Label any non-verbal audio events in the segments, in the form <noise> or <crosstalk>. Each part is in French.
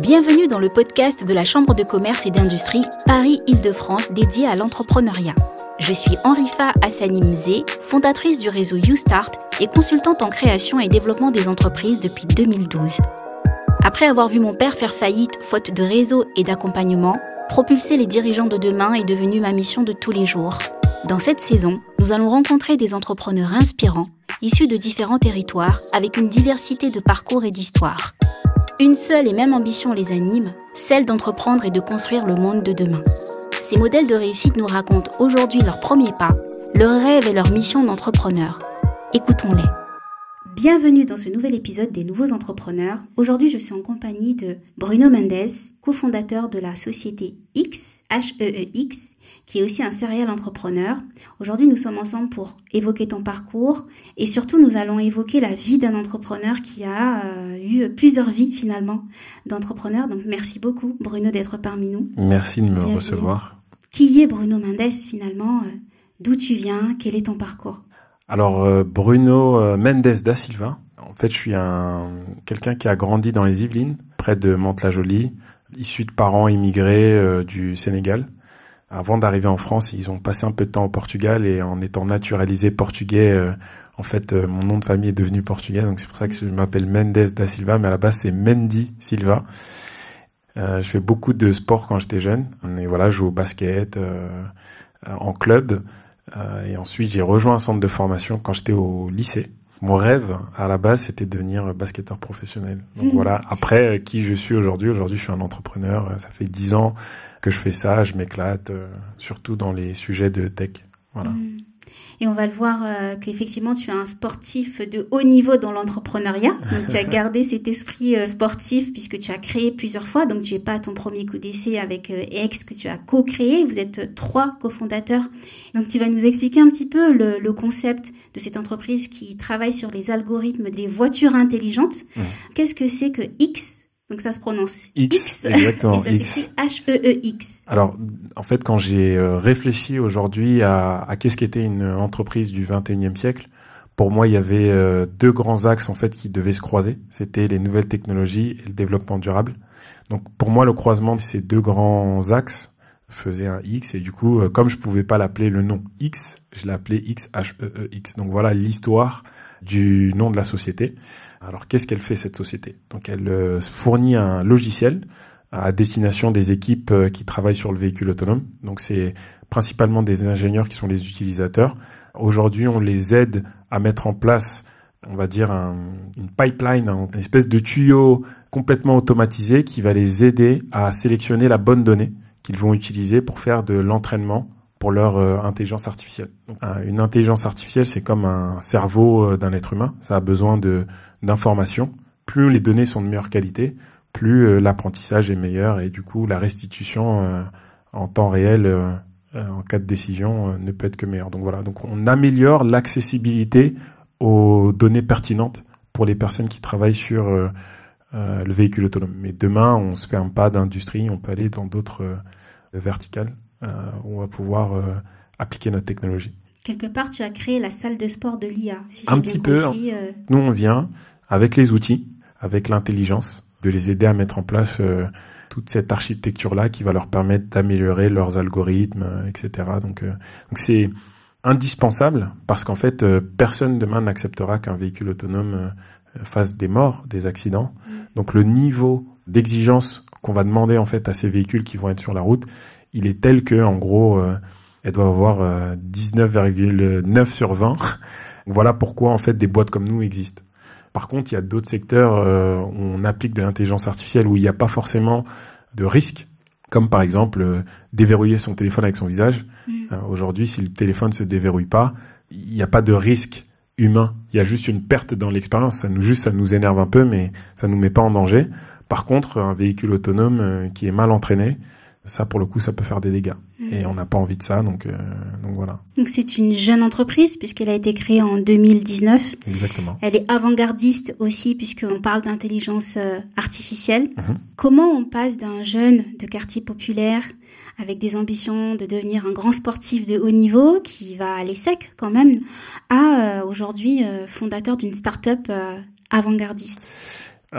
Bienvenue dans le podcast de la Chambre de commerce et d'industrie Paris-Île-de-France dédié à l'entrepreneuriat. Je suis Henrifa Hassani Mzé, fondatrice du réseau YouStart et consultante en création et développement des entreprises depuis 2012. Après avoir vu mon père faire faillite faute de réseau et d'accompagnement, propulser les dirigeants de demain est devenu ma mission de tous les jours. Dans cette saison, nous allons rencontrer des entrepreneurs inspirants, issus de différents territoires, avec une diversité de parcours et d'histoires. Une seule et même ambition les anime, celle d'entreprendre et de construire le monde de demain. Ces modèles de réussite nous racontent aujourd'hui leurs premiers pas, leurs rêves et leur mission d'entrepreneur. Écoutons-les. Bienvenue dans ce nouvel épisode des Nouveaux Entrepreneurs. Aujourd'hui, je suis en compagnie de Bruno Mendes, cofondateur de la société X, H-E-E-X, qui est aussi un serial entrepreneur. Aujourd'hui, nous sommes ensemble pour évoquer ton parcours et surtout, nous allons évoquer la vie d'un entrepreneur qui a euh, eu plusieurs vies finalement d'entrepreneur. Donc, merci beaucoup, Bruno, d'être parmi nous. Merci de me recevoir. Qui est Bruno Mendes finalement euh, D'où tu viens? Quel est ton parcours? Alors, euh, Bruno Mendes da Silva. En fait, je suis un quelqu'un qui a grandi dans les Yvelines, près de Mantes-la-Jolie, issu de parents immigrés du Sénégal avant d'arriver en France, ils ont passé un peu de temps au Portugal et en étant naturalisé portugais, euh, en fait, euh, mon nom de famille est devenu portugais. Donc c'est pour ça que je m'appelle Mendes da Silva, mais à la base c'est Mendy Silva. Euh, je fais beaucoup de sport quand j'étais jeune. Voilà, je joue au basket en club. et ensuite, j'ai rejoint un centre de formation quand j'étais au lycée. Mon rêve, à la base, c'était de devenir basketteur professionnel. Donc mmh. voilà. Après, qui je suis aujourd'hui? Aujourd'hui, je suis un entrepreneur. Ça fait dix ans que je fais ça, je m'éclate, euh, surtout dans les sujets de tech. Voilà. Mm. Et on va le voir euh, qu'effectivement, tu es un sportif de haut niveau dans l'entrepreneuriat. <laughs> Donc, tu as gardé cet esprit euh, sportif puisque tu as créé plusieurs fois. Donc, tu n'es pas à ton premier coup d'essai avec Ex que tu as co-créé. Vous êtes trois cofondateurs. Donc, tu vas nous expliquer un petit peu le, le, concept de cette entreprise qui travaille sur les algorithmes des voitures intelligentes. Qu'est-ce que c'est que X? Donc ça se prononce X, exactement. et ça s'écrit H-E-E-X. Alors, en fait, quand j'ai euh, réfléchi aujourd'hui à, à qu'est-ce qu'était une entreprise du 21e siècle, pour moi, il y avait euh, deux grands axes en fait qui devaient se croiser. C'était les nouvelles technologies et le développement durable. Donc, pour moi, le croisement de ces deux grands axes faisait un X et du coup, euh, comme je pouvais pas l'appeler le nom X, je l'appelais X H E E. Donc voilà l'histoire du nom de la société. Alors qu'est-ce qu'elle fait cette société? Donc elle euh, fournit un logiciel à destination des équipes euh, qui travaillent sur le véhicule autonome. Donc c'est principalement des ingénieurs qui sont les utilisateurs. Aujourd'hui, on les aide à mettre en place, on va dire, une pipeline, une espèce de tuyau complètement automatisé qui va les aider à sélectionner la bonne donnée qu'ils vont utiliser pour faire de l'entraînement pour leur euh, intelligence artificielle. une intelligence artificielle, c'est comme un cerveau euh, d'un être humain. Ça a besoin de d'informations. Plus les données sont de meilleure qualité, plus euh, l'apprentissage est meilleur et du coup la restitution en temps réel en cas de décision ne peut être que meilleure. Donc voilà. Donc on améliore l'accessibilité aux données pertinentes pour les personnes qui travaillent sur le véhicule autonome. Mais demain, on se fait un pas d'industrie, on peut aller dans d'autres verticales euh, on va pouvoir euh, appliquer notre technologie. Quelque part, tu as créé la salle de sport de l'IA. un petit peu. Euh. Nous, on vient avec les outils, avec l'intelligence, de les aider à mettre en place toute cette architecture-là qui va leur permettre d'améliorer leurs algorithmes, etc. Donc, donc c'est indispensable parce qu'en fait, personne demain n'acceptera qu'un véhicule autonome fasse des morts, des accidents. Donc le niveau d'exigence qu'on va demander en fait à ces véhicules qui vont être sur la route, il est tel que, en gros, euh, elle doit avoir 19,9 euh, sur 20. <laughs> voilà pourquoi, en fait, des boîtes comme nous existent. Par contre, il y a d'autres secteurs euh, où on applique de l'intelligence artificielle où il n'y a pas forcément de risque, comme par exemple déverrouiller son téléphone avec son visage. Mm. Aujourd'hui, si le téléphone se déverrouille pas, il n'y a pas de risque humain. Il y a juste une perte dans l'expérience. Ça nous juste, ça nous énerve un peu, mais ça nous met pas en danger. Par contre, un véhicule autonome qui est mal entraîné, ça pour le coup ça peut faire des dégâts mmh. et on n'a pas envie de ça donc euh, donc voilà. Donc c'est une jeune entreprise puisqu'elle a été créée en 2019. Exactement. Elle est avant-gardiste aussi puisqu'on parle d'intelligence euh, artificielle. Mmh. Comment on passe d'un jeune de quartier populaire avec des ambitions de devenir un grand sportif de haut niveau qui va aller sec quand même à euh, aujourd'hui fondateur d'une start-up avant-gardiste Euh,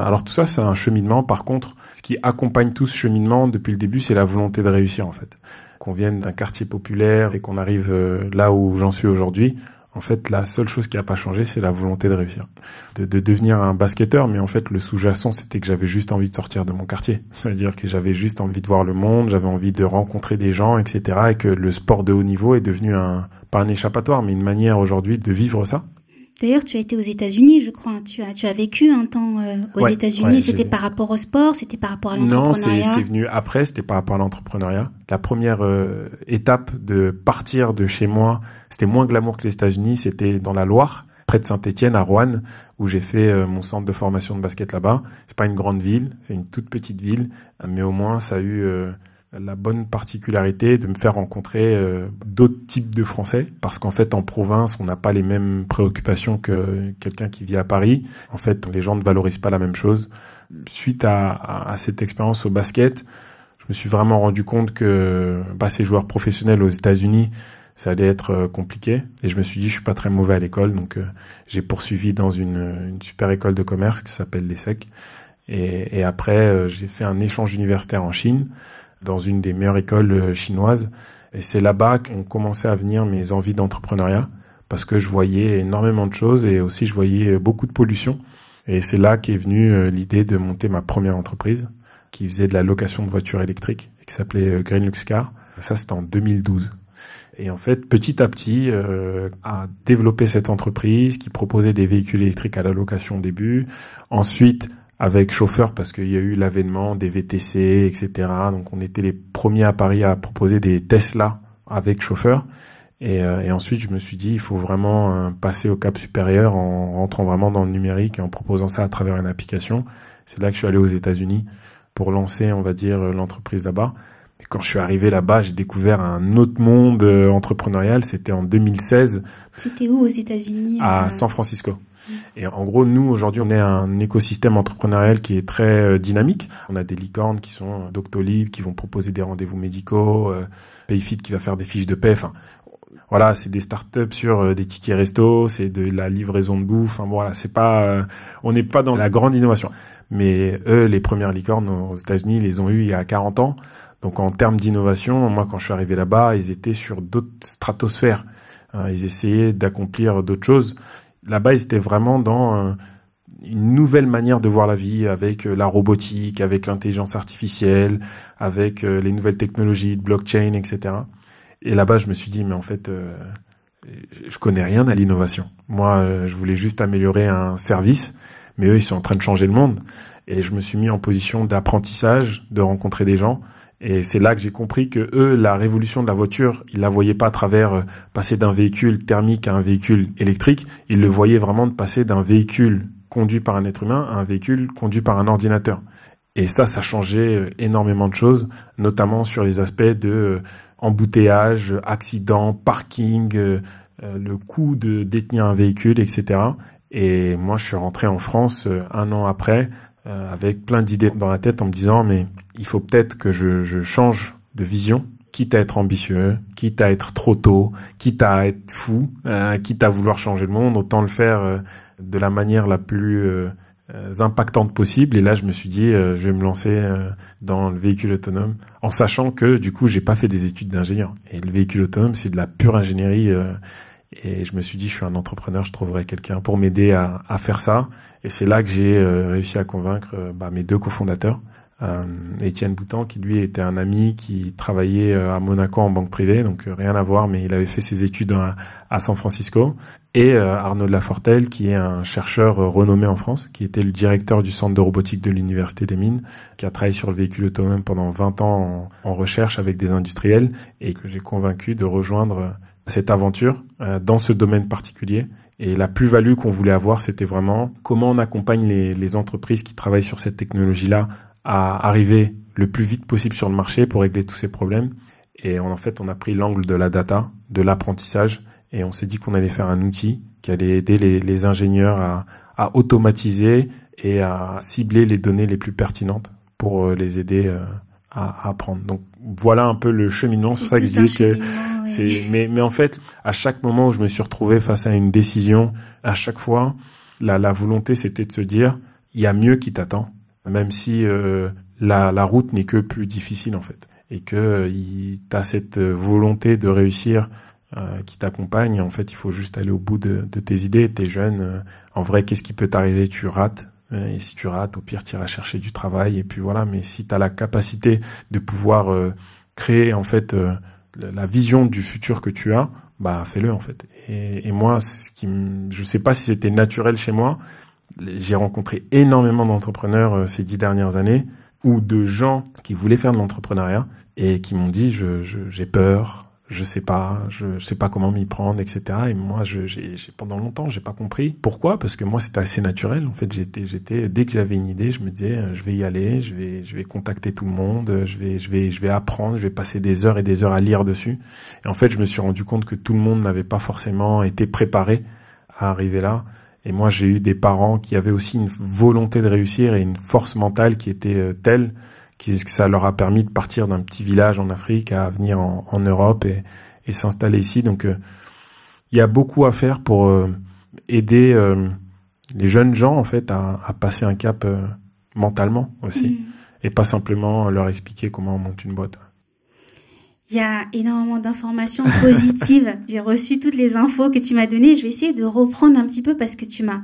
alors tout ça, c'est un cheminement. Par contre, ce qui accompagne tout ce cheminement depuis le début, c'est la volonté de réussir en fait. Qu'on vienne d'un quartier populaire et qu'on arrive euh, là où j'en suis aujourd'hui, en fait, la seule chose qui n'a pas changé, c'est la volonté de réussir, de, de, devenir un basketteur. Mais en fait, le sous-jacent, c'était que j'avais juste envie de sortir de mon quartier. <laughs> C'est-à-dire que j'avais juste envie de voir le monde, j'avais envie de rencontrer des gens, etc. Et que le sport de haut niveau est devenu un, pas un échappatoire, mais une manière aujourd'hui de vivre ça. D'ailleurs, tu as été aux États-Unis, je crois. Tu as, tu as vécu un temps euh, aux États-Unis. c'était par rapport au sport, c'était par rapport à l'entrepreneuriat. Non, c'est venu après. C'était par rapport à l'entrepreneuriat. La première euh, étape de partir de chez moi, c'était moins glamour que les États-Unis. C'était dans la Loire, près de Saint-Étienne, à Rouen, où j'ai fait euh, mon centre de formation de basket là-bas. C'est pas une grande ville, c'est une toute petite ville, mais au moins ça a eu la bonne particularité de me faire rencontrer euh, d'autres types de Français, parce qu'en fait en province on n'a pas les mêmes préoccupations que quelqu'un qui vit à Paris. En fait les gens ne valorisent pas la même chose. Suite à, cette expérience au basket, je me suis vraiment rendu compte que passer joueur professionnel aux États-Unis, ça allait être euh, compliqué. Et je me suis dit, je suis pas très mauvais à l'école, donc euh, j'ai poursuivi dans une, super école de commerce qui s'appelle l'ESSEC. Et après, j'ai fait un échange universitaire en Chine dans une des meilleures écoles euh, chinoises. Et c'est là-bas qu'ont commencé à venir mes envies d'entrepreneuriat parce que je voyais énormément de choses et aussi je voyais euh, beaucoup de pollution. Et c'est là qu'est venue euh, l'idée de monter ma première entreprise qui faisait de la location de voitures électriques et qui s'appelait Green Lux Car. Ça, c'était en 2012. Et en fait, petit à petit, euh, a développé cette entreprise qui proposait des véhicules électriques à la location au début. Ensuite, avec chauffeur parce qu'il y a eu l'avènement des VTC, etc. Donc on était les premiers à Paris à proposer des Tesla avec chauffeur. Et, euh, et ensuite, je me suis dit, il faut vraiment euh, passer au cap supérieur en rentrant vraiment dans le numérique et en proposant ça à travers une application. C'est là que je suis allé aux États-Unis pour lancer, on va dire, l'entreprise là-bas. Et quand je suis arrivé là-bas, j'ai découvert un autre monde euh, entrepreneurial. C'était en 2016. C'était où aux États-Unis À San Francisco. Et en gros, nous, aujourd'hui, on est un écosystème entrepreneurial qui est très euh, dynamique. On a des licornes qui sont euh, Doctolib, qui vont proposer des rendez-vous médicaux, euh, Payfit qui va faire des fiches de paie. Enfin, voilà, c'est des startups sur des tickets resto, c'est de la livraison de bouffe. Enfin, voilà, c'est pas, on n'est pas dans la grande innovation. Mais eux, les premières licornes aux États-Unis, les ont eues il y a 40 ans. Donc en termes d'innovation, moi quand je suis arrivé là-bas, ils étaient sur d'autres stratosphères. ils essayaient d'accomplir d'autres choses là-bas, ils étaient vraiment dans euh, une nouvelle manière de voir la vie avec euh, la robotique, avec l'intelligence artificielle, avec euh, les nouvelles technologies de blockchain, etc. Et là-bas, je me suis dit, mais en fait, je connais rien à l'innovation. Moi, je voulais juste améliorer un service, mais eux, ils sont en train de changer le monde. Et je me suis mis en position d'apprentissage, de rencontrer des gens. Et c'est là que j'ai compris que eux, la révolution de la voiture, ils la voyaient pas à travers euh, passer d'un véhicule thermique à un véhicule électrique. Ils le voyaient vraiment de passer d'un véhicule conduit par un être humain à un véhicule conduit par un ordinateur. Et ça, ça changeait euh, énormément de choses, notamment sur les aspects de euh, embouteillage, accident, parking, le coût de détenir un véhicule, etc. Et moi, je suis rentré en France un an après avec plein d'idées dans la tête en me disant mais il faut peut-être que je, change de vision, quitte à être ambitieux, quitte à être trop tôt, quitte à être fou, euh, quitte à vouloir changer le monde, autant le faire euh, de la manière la plus euh, impactante possible. Et là, je me suis dit, je vais me lancer dans le véhicule autonome, en sachant que du coup, j'ai pas fait des études d'ingénieur. Et le véhicule autonome, c'est de la pure ingénierie. et je me suis dit, je suis un entrepreneur, je trouverai quelqu'un pour m'aider à, faire ça. Et c'est là que j'ai réussi à convaincre bah, mes deux cofondateurs euh, Étienne Boutan, qui lui était un ami qui travaillait euh, à Monaco en banque privée, donc euh, rien à voir, mais il avait fait ses études à, San Francisco. Et Arnaud de Lafortelle, qui est un chercheur renommé en France, qui était le directeur du centre de robotique de l'Université des Mines, qui a travaillé sur le véhicule autonome pendant 20 ans en, recherche avec des industriels, et que j'ai convaincu de rejoindre cette aventure dans ce domaine particulier. Et la plus-value qu'on voulait avoir, c'était vraiment comment on accompagne les, entreprises qui travaillent sur cette technologie-là à arriver le plus vite possible sur le marché pour régler tous ces problèmes. Et en fait, on a pris l'angle de la data, de l'apprentissage, et on s'est dit qu'on allait faire un outil qui allait aider les, les ingénieurs à, à, automatiser et à cibler les données les plus pertinentes pour euh, les aider euh, à, à apprendre. Donc voilà un peu le cheminement. C'est pour ça que je dis que c'est. Mais, mais en fait, à chaque moment où je me suis retrouvé face à une décision, à chaque fois, la, la volonté c'était de se dire il y a mieux qui t'attend, même si euh, la, route n'est que plus difficile en fait, et que euh, tu as cette volonté de réussir euh, qui t'accompagne. En fait, il faut juste aller au bout de, tes idées. T'es jeune. Euh, en vrai, qu'est-ce qui peut t'arriver? Tu rates. Et si tu rates, au pire, tu iras chercher du travail. Et puis voilà. Mais si tu as la capacité de pouvoir créer en fait la vision du futur que tu as, bah fais-le en fait. Et, et moi, ce qui, je sais pas si c'était naturel chez moi, j'ai rencontré énormément d'entrepreneurs euh, ces dix dernières années ou de gens qui voulaient faire de l'entrepreneuriat et qui m'ont dit je, j'ai peur, je sais pas, je, sais pas comment m'y prendre, etc. Et moi, je, j'ai, pendant longtemps, j'ai pas compris pourquoi, parce que moi, c'était assez naturel. En fait, j'étais, j'étais, dès que j'avais une idée, je me disais, euh, je vais y aller, je vais, je vais contacter tout le monde, je vais, je vais, je vais apprendre, je vais passer des heures et des heures à lire dessus. Et en fait, je me suis rendu compte que tout le monde n'avait pas forcément été préparé à arriver là. Et moi, j'ai eu des parents qui avaient aussi une volonté de réussir et une force mentale qui était euh, telle que ça leur a permis de partir d'un petit village en Afrique à venir en, Europe et, s'installer ici. Donc, euh, il y a beaucoup à faire pour euh, aider les jeunes gens en fait à, passer un cap mentalement aussi, mm. et pas simplement leur expliquer comment on monte une boîte. Il y a énormément d'informations positives. <laughs> J'ai reçu toutes les infos que tu m'as données. Je vais essayer de reprendre un petit peu parce que tu m'as.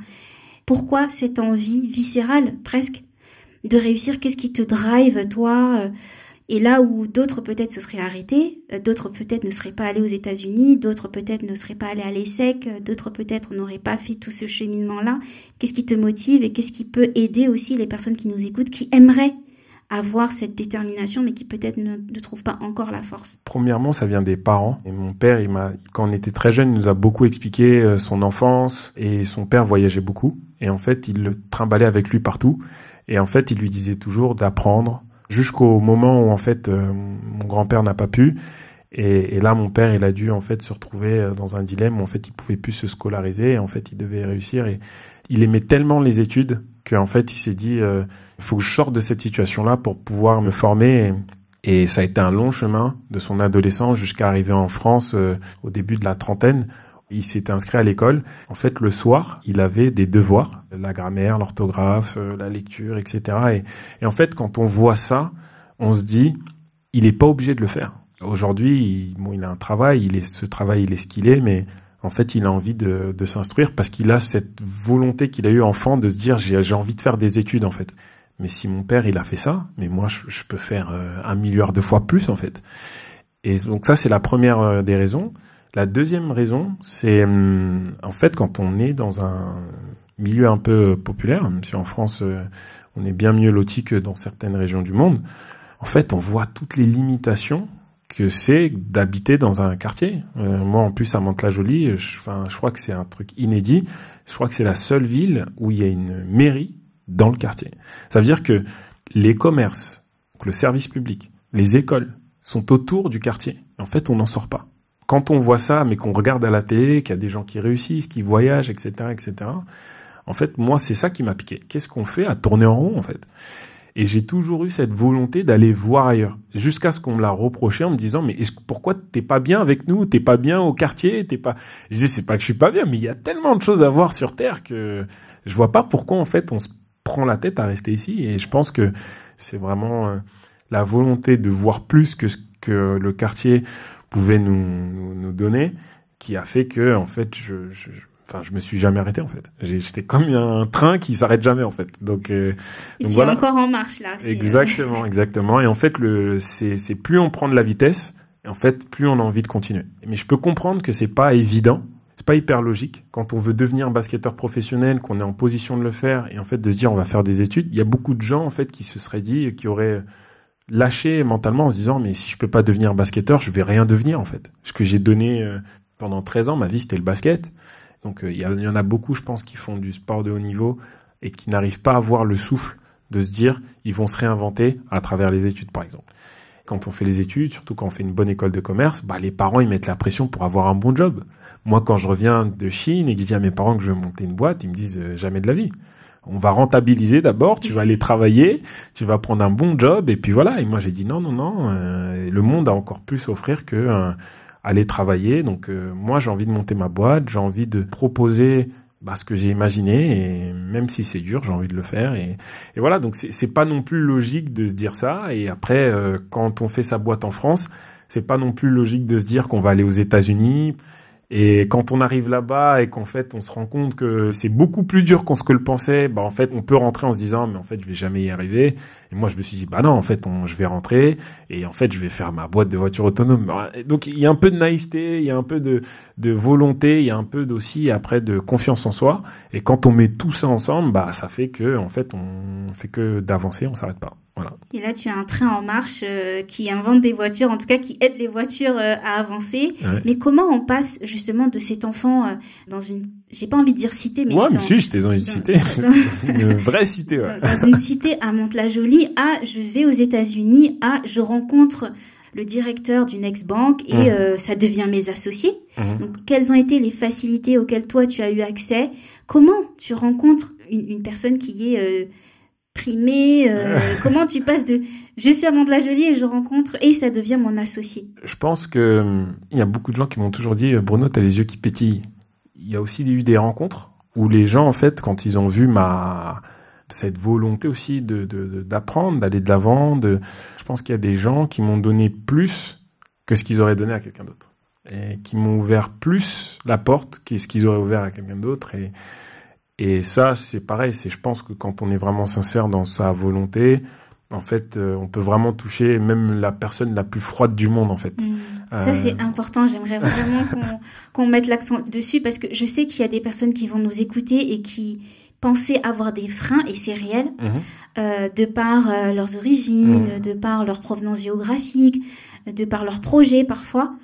Pourquoi cette envie viscérale, presque, de réussir? Qu'est-ce qui te drive, toi? Et là où d'autres peut-être se seraient arrêtés, d'autres peut-être ne seraient pas allés aux États-Unis, d'autres peut-être ne seraient pas allés à l'ESSEC, d'autres peut-être n'auraient pas fait tout ce cheminement-là. Qu'est-ce qui te motive et qu'est-ce qui peut aider aussi les personnes qui nous écoutent, qui aimeraient avoir cette détermination, mais qui peut-être ne, trouve pas encore la force Premièrement, ça vient des parents. Et mon père, quand on était très jeune, il nous a beaucoup expliqué euh, son enfance. Et son père voyageait beaucoup. Et en fait, il le trimballait avec lui partout. Et en fait, il lui disait toujours d'apprendre jusqu'au moment où en fait euh, mon grand-père n'a pas pu. Et, et, là, mon père, il a dû en fait se retrouver euh, dans un dilemme où en fait il pouvait plus se scolariser. Et en fait, il devait réussir. Et il aimait tellement les études qu'en fait, il s'est dit il faut que je sorte de cette situation-là pour pouvoir me former. Et, ça a été un long chemin de son adolescence jusqu'à arriver en France euh, au début de la trentaine. Il s'était inscrit à l'école. En fait, le soir, il avait des devoirs, la grammaire, l'orthographe, euh, la lecture, etc. Et, en fait, quand on voit ça, on se dit, il n'est pas obligé de le faire. Aujourd'hui, il, bon, il a un travail, il est, ce travail, il est ce qu'il est, mais en fait, il a envie de, s'instruire parce qu'il a cette volonté qu'il a eu enfant de se dire, j'ai envie de faire des études, en fait. Mais si mon père il a fait ça, mais moi je, peux faire euh, un milliard de fois plus en fait. Et donc ça c'est la première euh, des raisons. La deuxième raison, c'est hum, en fait quand on est dans un milieu un peu populaire, même si en France euh, on est bien mieux loti que dans certaines régions du monde, en fait on voit toutes les limitations que c'est d'habiter dans un quartier. moi en plus à Mantes-la-Jolie, je, je crois que c'est un truc inédit. Je crois que c'est la seule ville où il y a une mairie dans le quartier. Ça veut dire que les commerces, le service public, les écoles sont autour du quartier. En fait, on n'en sort pas. Quand on voit ça, mais qu'on regarde à la télé, qu'il y a des gens qui réussissent, qui voyagent, etc., etc., en fait, moi, c'est ça qui m'a piqué. Qu'est-ce qu'on fait à tourner en rond, en fait? Et j'ai toujours eu cette volonté d'aller voir ailleurs, jusqu'à ce qu'on me l'a reproché en me disant, mais est-ce, pourquoi t'es pas bien avec nous? T'es pas bien au quartier? T'es pas Je disais, c'est pas que je suis pas bien, mais il y a tellement de choses à voir sur Terre que je vois pas pourquoi, en fait, on se prend la tête à rester ici. Et je pense que c'est vraiment euh, la volonté de voir plus que ce que le quartier pouvait nous, nous, donner qui a fait que, en fait, je, je enfin je me suis jamais arrêté en fait j'étais comme un train qui s'arrête jamais en fait donc, euh, et tu es encore en marche là euh, exactement <laughs> exactement et en fait le c'est plus on prend de la vitesse et en fait plus on a envie de continuer mais je peux comprendre que c'est pas évident c'est pas hyper logique. Quand on veut devenir basketteur professionnel, qu'on est en position de le faire, et en fait de se dire on va faire des études, il y a beaucoup de gens en fait qui se seraient dit, qui auraient lâché mentalement en se disant mais si je peux pas devenir basketteur, je vais rien devenir en fait. Ce que j'ai donné euh, pendant 13 ans, ma vie c'était le basket. Donc euh, il y, en a beaucoup, je pense, qui font du sport de haut niveau et qui n'arrivent pas à avoir le souffle de se dire ils vont se réinventer à travers les études par exemple. Quand on fait les études, surtout quand on fait une bonne école de commerce, bah, les parents ils mettent la pression pour avoir un bon job. Moi, quand je reviens de Chine et que je dis à mes parents que je veux monter une boîte, ils me disent euh, jamais de la vie. On va rentabiliser d'abord, tu vas aller travailler, tu vas prendre un bon job et puis voilà. Et moi j'ai dit non, non, non, euh, le monde a encore plus à offrir que euh, aller travailler. Donc moi j'ai envie de monter ma boîte, j'ai envie de proposer bah, ce que j'ai imaginé et même si c'est dur, j'ai envie de le faire et, et voilà. Donc c'est pas non plus logique de se dire ça. Et après, euh, quand on fait sa boîte en France, c'est pas non plus logique de se dire qu'on va aller aux États-Unis. Et quand on arrive là-bas et qu'en fait on se rend compte que c'est beaucoup plus dur qu'on que le pensait, bah en fait on peut rentrer en se disant mais en fait je vais jamais y arriver. Et moi je me suis dit bah non en fait on, je vais rentrer et en fait je vais faire ma boîte de voiture autonome. Donc il y a un peu de naïveté, il y a un peu de, de volonté, il y a un peu aussi après de confiance en soi. Et quand on met tout ça ensemble, bah ça fait que en fait on fait que d'avancer, on s'arrête pas. Voilà. Et là, tu as un train en marche euh, qui invente des voitures, en tout cas qui aide les voitures euh, à avancer. Mais comment on passe justement de cet enfant euh, dans une, j'ai pas envie de dire cité, mais ouais, mais si, j'étais dans une cité, <laughs> une vraie cité. Ouais. Dans une cité à Mantes-la-Jolie, à je vais aux États-Unis, à je rencontre le directeur d'une ex-banque et mmh. ça devient mes associés. Mmh. Donc, quelles ont été les facilités auxquelles toi tu as eu accès? Comment tu rencontres une, une personne qui est primé euh, <laughs> Comment tu passes de je suis amant de la Jolie et je rencontre et ça devient mon associé. Je pense que il y a beaucoup de gens qui m'ont toujours dit Bruno, tu as les yeux qui pétillent. Il y a aussi eu des rencontres où les gens en fait quand ils ont vu ma cette volonté aussi de d'apprendre, d'aller de l'avant, de je pense qu'il y a des gens qui m'ont donné plus que ce qu'ils auraient donné à quelqu'un d'autre. Et qui m'ont ouvert plus la porte que ce qu'ils auraient ouvert à quelqu'un d'autre. Et et ça, c'est pareil. C'est, je pense que quand on est vraiment sincère dans sa volonté, en fait, euh, on peut vraiment toucher même la personne la plus froide du monde, en fait. Mmh. Ça, c'est euh, important. J'aimerais vraiment <laughs> qu'on, mette l'accent dessus parce que je sais qu'il y a des personnes qui vont nous écouter et qui pensaient avoir des freins, et c'est réel, mmh. euh, de par leurs origines, mmh. de par leur provenance géographique, de par leurs projets parfois.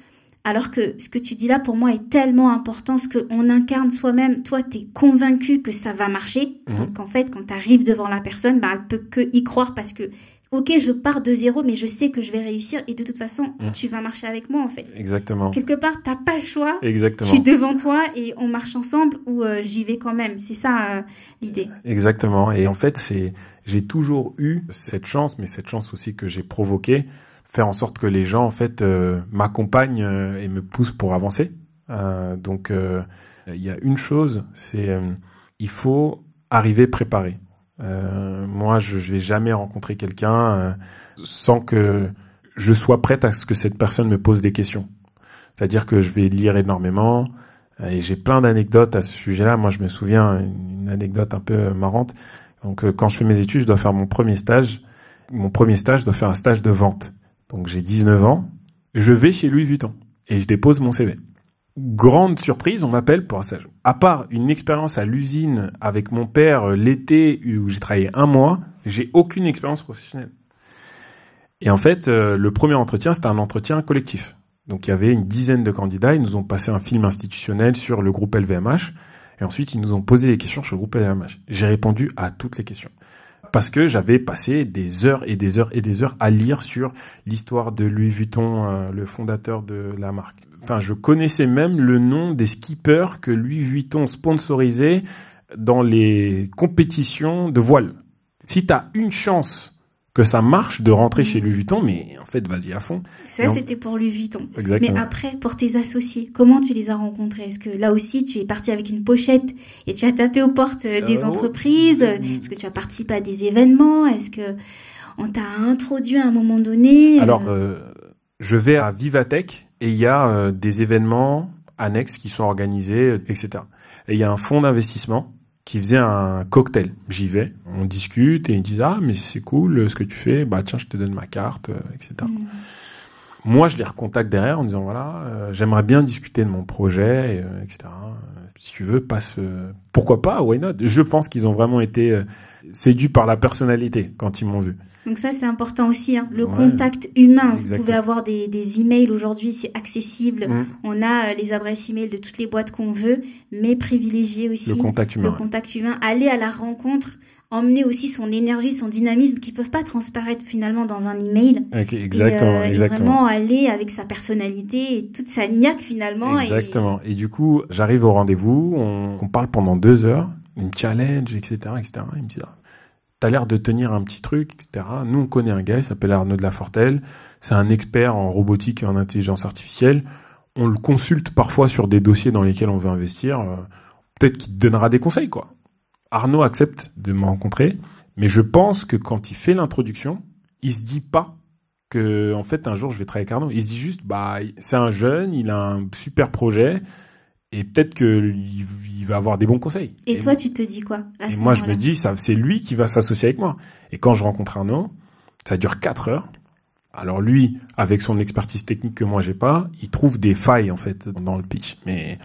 Alors que ce que tu dis là, pour moi, est tellement important, ce qu'on incarne soi-même. Toi, tu es convaincu que ça va marcher. Mhm. Donc, en fait, quand tu arrives devant la personne, bah, elle peut que y croire parce que, ok, je pars de zéro, mais je sais que je vais réussir. Et de toute façon, mhm. tu vas marcher avec moi, en fait. Exactement. Quelque part, t'as pas le choix. Exactement. Je suis devant toi et on marche ensemble ou euh, j'y vais quand même. C'est ça euh, l'idée. Exactement. Et en fait, c'est, j'ai toujours eu cette chance, mais cette chance aussi que j'ai provoquée faire en sorte que les gens en fait euh, m'accompagnent euh, et me poussent pour avancer. Euh, donc il y a une chose, c'est il faut arriver préparé. moi, je, je vais jamais rencontrer quelqu'un sans que je sois prête à ce que cette personne me pose des questions. C'est-à-dire que je vais lire énormément et j'ai plein d'anecdotes à ce sujet-là. Moi, je me souviens une anecdote un peu marrante. Donc, quand je fais mes études, je dois faire mon premier stage. Mon premier stage, je dois faire un stage de vente. Donc j'ai 19 ans, je vais chez Louis Vuitton et je dépose mon CV. Grande surprise, on m'appelle pour un stage. À part une expérience à l'usine avec mon père euh, l'été où j'ai travaillé un mois, j'ai aucune expérience professionnelle. Et en fait, euh, le premier entretien, c'était un entretien collectif. Donc il y avait une dizaine de candidats, ils nous ont passé un film institutionnel sur le groupe LVMH, et ensuite ils nous ont posé des questions sur le groupe LVMH. J'ai répondu à toutes les questions parce que j'avais passé des heures et des heures et des heures à lire sur l'histoire de Louis Vuitton, euh, le fondateur de la marque. Enfin, je connaissais même le nom des skippers que Louis Vuitton sponsorisait dans les compétitions de voile. Si tu as une chance que ça marche de rentrer chez Louis Vuitton, mais en fait, vas-y à fond. Ça, c'était pour Louis Vuitton. Exactement. Mais après, pour tes associés, comment tu les as rencontrés? Est-ce que là aussi, tu es parti avec une pochette et tu as tapé aux portes euh, des euh, entreprises? Est-ce que tu as participé à des événements? Est-ce que on t'a introduit à un moment donné? Euh? Alors, je vais à Vivatech et il y a des événements annexes qui sont organisés, etc. Et il y a un fonds d'investissement qui faisait un cocktail. J'y vais, on discute et ils disent ah mais c'est cool ce que tu fais, bah tiens je te donne ma carte, euh, etc. Moi je les recontacte derrière en disant voilà euh, j'aimerais bien discuter de mon projet, euh, etc. Si tu veux passe, pourquoi pas, why not? Je pense qu'ils ont vraiment été séduits par la personnalité quand ils m'ont vu. Donc ça, c'est important aussi, hein. le contact humain. Vous pouvez avoir des, des emails aujourd'hui, c'est accessible. Mm. On a euh, les adresses emails de toutes les boîtes qu'on veut, mais privilégier aussi le contact humain. Le contact humain. Aller à la rencontre, emmener aussi son énergie, son dynamisme qui peuvent pas transparaître finalement dans un email. exactement, et, euh, exactement. vraiment aller avec sa personnalité et toute sa niaque finalement. Exactement. Et, du coup, j'arrive au rendez-vous, on, on, parle pendant deux heures, une challenge, etc., etc. Il me dit ah, t'as l'air de tenir un petit truc, etc. Nous, on connaît un gars, il s'appelle Arnaud de la Fortelle. C'est un expert en robotique et en intelligence artificielle. On le consulte parfois sur des dossiers dans lesquels on veut investir. Euh, peut-être qu'il te donnera des conseils, quoi. Arnaud accepte de me rencontrer, mais je pense que quand il fait l'introduction, il se dit pas que en fait un jour je vais travailler avec Arnaud. Il se dit juste bah c'est un jeune, il a un super projet et peut-être qu'il il va avoir des bons conseils. Et, toi tu te dis quoi Et moi je me dis ça c'est lui qui va s'associer avec moi. Et quand je rencontre Arnaud, ça dure 4 heures. Alors lui, avec son expertise technique que moi j'ai pas, il trouve des failles en fait dans le pitch. Mais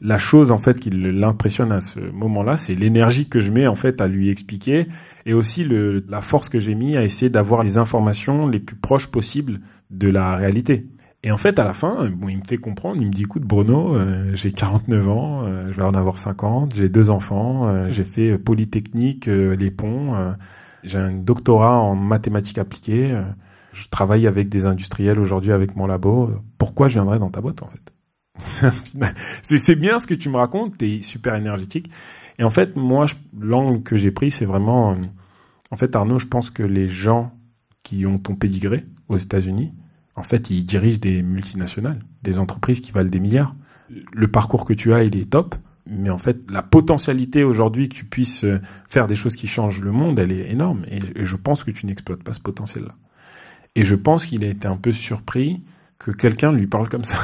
la chose en fait qui l'impressionne à ce moment-là, c'est l'énergie que je mets en fait à lui expliquer et aussi le, la force que j'ai mis à essayer d'avoir les informations les plus proches possibles de la réalité. Et en fait, à la fin, bon, il me fait comprendre, il me dit, écoute Bruno, euh, j'ai 49 ans, euh, je vais en avoir 50, j'ai deux enfants, euh, j'ai fait Polytechnique, les ponts, j'ai un doctorat en mathématiques appliquées, je travaille avec des industriels aujourd'hui avec mon labo. Pourquoi je viendrais dans ta boîte en fait? C'est bien ce que tu me racontes, tu es super énergétique. Et en fait, moi, l'angle que j'ai pris, c'est vraiment... En fait, Arnaud, je pense que les gens qui ont ton pédigré aux États-Unis, en fait, ils dirigent des multinationales, des entreprises qui valent des milliards. Le parcours que tu as, il est top, mais en fait, la potentialité aujourd'hui que tu puisses faire des choses qui changent le monde, elle est énorme. Et, je pense que tu n'exploites pas ce potentiel-là. Et je pense qu'il a été un peu surpris que quelqu'un lui parle comme ça.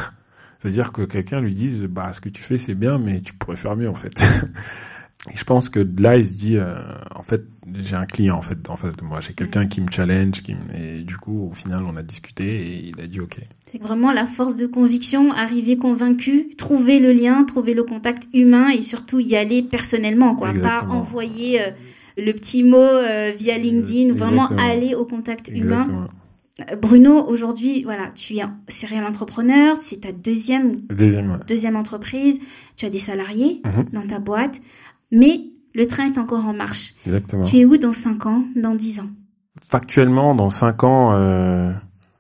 C'est-à-dire que quelqu'un lui dise, bah, ce que tu fais, c'est bien, mais tu pourrais faire mieux, en fait. <laughs> Et je pense que là, il se dit, euh, en fait, j'ai un client en fait en face de moi. J'ai quelqu'un mm. qui me challenge, qui et du coup, au final, on a discuté et il a dit OK. C'est vraiment la force de conviction, arriver convaincu, trouver le lien, trouver le contact humain et surtout y aller personnellement, quoi. Pas envoyer euh, le petit mot euh, via LinkedIn, vraiment aller au contact humain. Bruno, aujourd'hui, voilà, tu es serial entrepreneur, c'est ta deuxième, deuxième, deuxième entreprise, tu as des salariés mhm. dans ta boîte, mais le train est encore en marche. Exactement. Tu es où dans 5 ans, dans 10 ans? Factuellement, dans 5 ans, euh,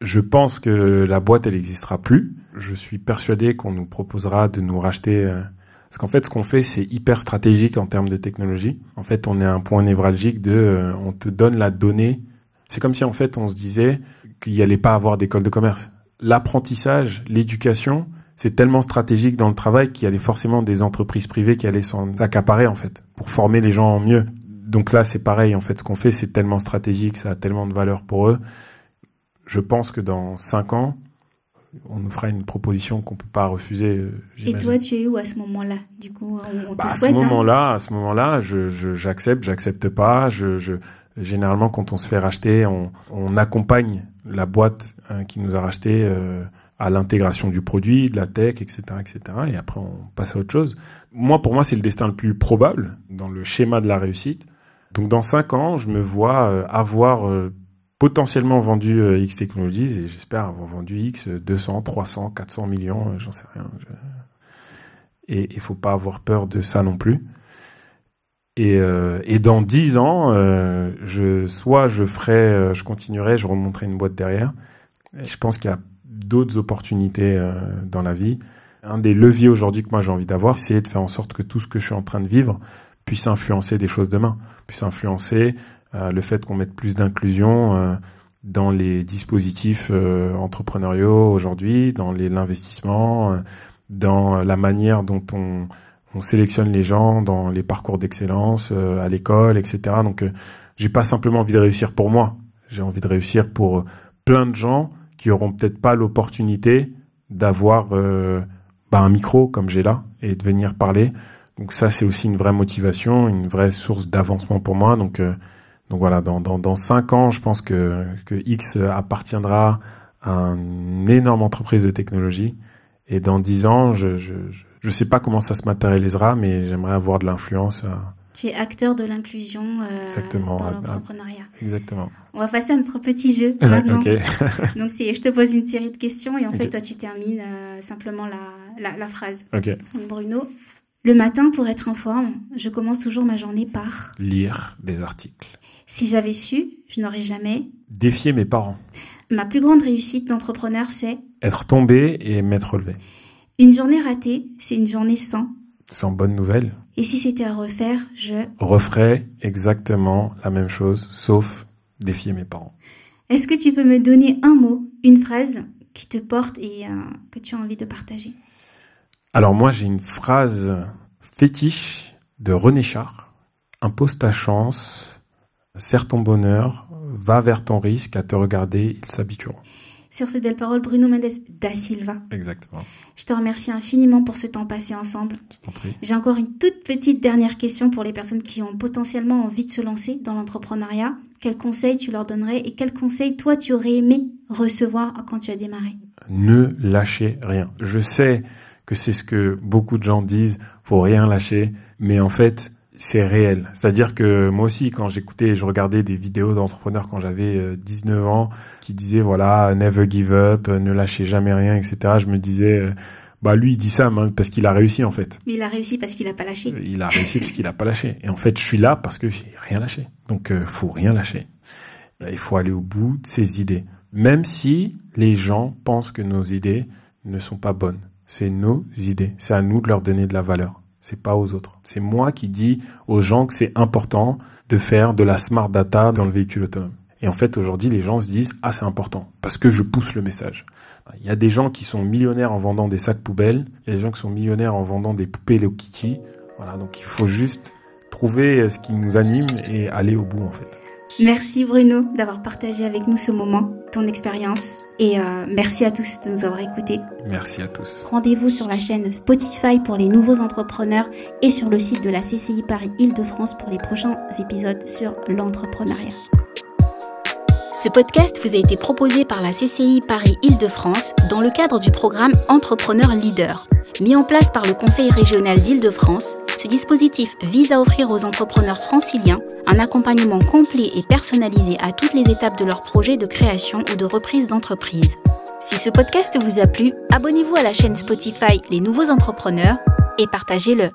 je pense que la boîte, elle n'existera plus. Je suis persuadé qu'on nous proposera de nous racheter. Euh, parce qu'en fait, ce qu'on fait, c'est hyper stratégique en termes de technologie. En fait, on est à un point névralgique de, euh, on te donne la donnée. C'est comme si en fait, on se disait, qu'il n'y allait pas avoir d'école de commerce. L'apprentissage, l'éducation, c'est tellement stratégique dans le travail qu'il y allait forcément des entreprises privées qui allaient s'en accaparer en fait pour former les gens mieux. Donc là, c'est pareil en fait. Ce qu'on fait, c'est tellement stratégique, ça a tellement de valeur pour eux. Je pense que dans cinq ans, on nous fera une proposition qu'on peut pas refuser. Euh, Et toi, tu es où à ce moment-là? Du coup, on, bah, te à ce hein? moment-là, à ce moment-là, je, j'accepte, j'accepte pas. Je, je, généralement, quand on se fait racheter, on, on accompagne la boîte hein, qui nous a racheté euh, à l'intégration du produit, de la tech, etc., etc. Et après, on passe à autre chose. Moi, pour moi, c'est le destin le plus probable dans le schéma de la réussite. Donc, dans cinq ans, je me vois euh, avoir euh, potentiellement vendu X Technologies et j'espère avoir vendu X 200, 300, 400 millions, j'en sais rien. Et il faut pas avoir peur de ça non plus. Et, euh, et dans dix ans, euh, je, soit je ferai, euh, je continuerai, je remonterai une boîte derrière. je pense qu'il y a d'autres opportunités euh, dans la vie. Un des leviers aujourd'hui que moi j'ai envie d'avoir, c'est de faire en sorte que tout ce que je suis en train de vivre puisse influencer des choses demain, puisse influencer euh, le fait qu'on mette plus d'inclusion dans les dispositifs entrepreneuriaux aujourd'hui, dans l'investissement, dans la manière dont on on sélectionne les gens dans les parcours d'excellence, euh, à l'école, etc. Donc, euh, j'ai pas simplement envie de réussir pour moi. J'ai envie de réussir pour euh, plein de gens qui auront peut-être pas l'opportunité d'avoir bah, un micro comme j'ai là et de venir parler. Donc ça, c'est aussi une vraie motivation, une vraie source d'avancement pour moi. Donc, donc voilà, dans, dans, dans cinq ans, je pense que, que X appartiendra à une énorme entreprise de technologie. Et dans dix ans, je, je, je sais pas comment ça se matérialisera, mais j'aimerais avoir de l'influence. Euh, tu es acteur de l'inclusion euh, dans l'entrepreneuriat. Exactement. On va passer à notre petit jeu maintenant. <laughs> Donc c'est, je te pose une série de questions et en fait toi tu termines euh, simplement la, la, phrase. Bruno, le matin pour être en forme, je commence toujours ma journée par lire des articles. Si j'avais su, je n'aurais jamais défié mes parents. Ma plus grande réussite d'entrepreneur, c'est être tombé et m'être relevé. Une journée ratée, c'est une journée sans. Sans bonne nouvelle. Et si c'était à refaire, je... Referais exactement la même chose, sauf défier mes parents. Est-ce que tu peux me donner un mot, une phrase qui te porte et euh, que tu as envie de partager? Alors moi j'ai une phrase Fétiche de René Char. Impose ta chance, serre ton bonheur, va vers ton risque, à te regarder, ils s'habitueront. Sur ces belles paroles, Bruno Mendes da Silva. Exactement. Je te remercie infiniment pour ce temps passé ensemble. J'ai encore une toute petite dernière question pour les personnes qui ont potentiellement envie de se lancer dans l'entrepreneuriat. Quels conseils tu leur donnerais et quels conseils toi tu aurais aimé recevoir quand tu as démarré? Ne lâchez rien. Je sais que c'est ce que beaucoup de gens disent, faut rien lâcher, mais en fait, c'est réel. C'est-à-dire que moi aussi, quand j'écoutais, je regardais des vidéos d'entrepreneurs quand j'avais 19 euh, ans, qui disaient voilà, never give up, ne lâchez jamais rien, etc. Je me disais, euh, bah lui, il dit ça parce qu'il a réussi en fait. Mais il a réussi parce qu'il n'a pas lâché. Il a réussi parce qu'il n'a pas lâché. Et en fait, je suis là parce que j'ai rien lâché. Donc, euh, faut rien lâcher. Il faut aller au bout de ses idées, même si les gens pensent que nos idées ne sont pas bonnes. C'est nos idées. C'est à nous de leur donner de la valeur c'est pas aux autres. C'est moi qui dis aux gens que c'est important de faire de la smart data dans le véhicule autonome. Et en fait, aujourd'hui, les gens se disent ah c'est important parce que je pousse le message. Il y a des gens qui sont millionnaires en vendant des sacs poubelles, il y a des gens qui sont millionnaires en vendant des poupées Hello Kitty. Voilà, donc il faut juste trouver ce qui nous anime et aller au bout en fait. Merci Bruno d'avoir partagé avec nous ce moment, ton expérience et euh, merci à tous de nous avoir écoutés. Merci à tous. Rendez-vous sur la chaîne Spotify pour les nouveaux entrepreneurs et sur le site de la CCI Paris Île-de-France pour les prochains épisodes sur l'entrepreneuriat. Ce podcast vous a été proposé par la CCI Paris Île-de-France dans le cadre du programme Entrepreneur Leader, mis en place par le Conseil régional d'Île-de-France ce dispositif vise à offrir aux entrepreneurs franciliens un accompagnement complet et personnalisé à toutes les étapes de leur projet de création ou de reprise d'entreprise. Si ce podcast vous a plu, abonnez-vous à la chaîne Spotify Les Nouveaux Entrepreneurs et partagez-le.